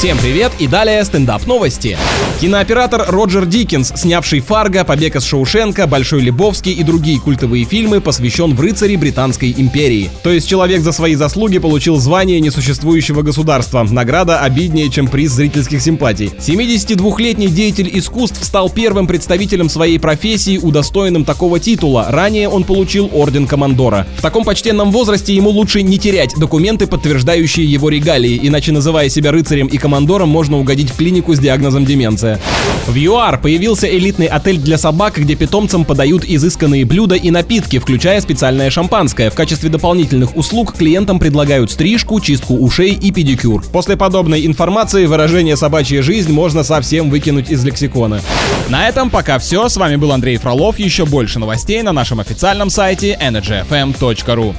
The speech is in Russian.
Всем привет и далее стендап новости. Кинооператор Роджер Диккенс, снявший «Фарго», «Побег из Шоушенка», «Большой Лебовский» и другие культовые фильмы, посвящен в рыцаре Британской империи. То есть человек за свои заслуги получил звание несуществующего государства. Награда обиднее, чем приз зрительских симпатий. 72-летний деятель искусств стал первым представителем своей профессии, удостоенным такого титула. Ранее он получил орден Командора. В таком почтенном возрасте ему лучше не терять документы, подтверждающие его регалии, иначе называя себя рыцарем и командором, можно угодить в клинику с диагнозом деменция. В ЮАР появился элитный отель для собак, где питомцам подают изысканные блюда и напитки, включая специальное шампанское. В качестве дополнительных услуг клиентам предлагают стрижку, чистку ушей и педикюр. После подобной информации выражение «собачья жизнь» можно совсем выкинуть из лексикона. На этом пока все. С вами был Андрей Фролов. Еще больше новостей на нашем официальном сайте energyfm.ru.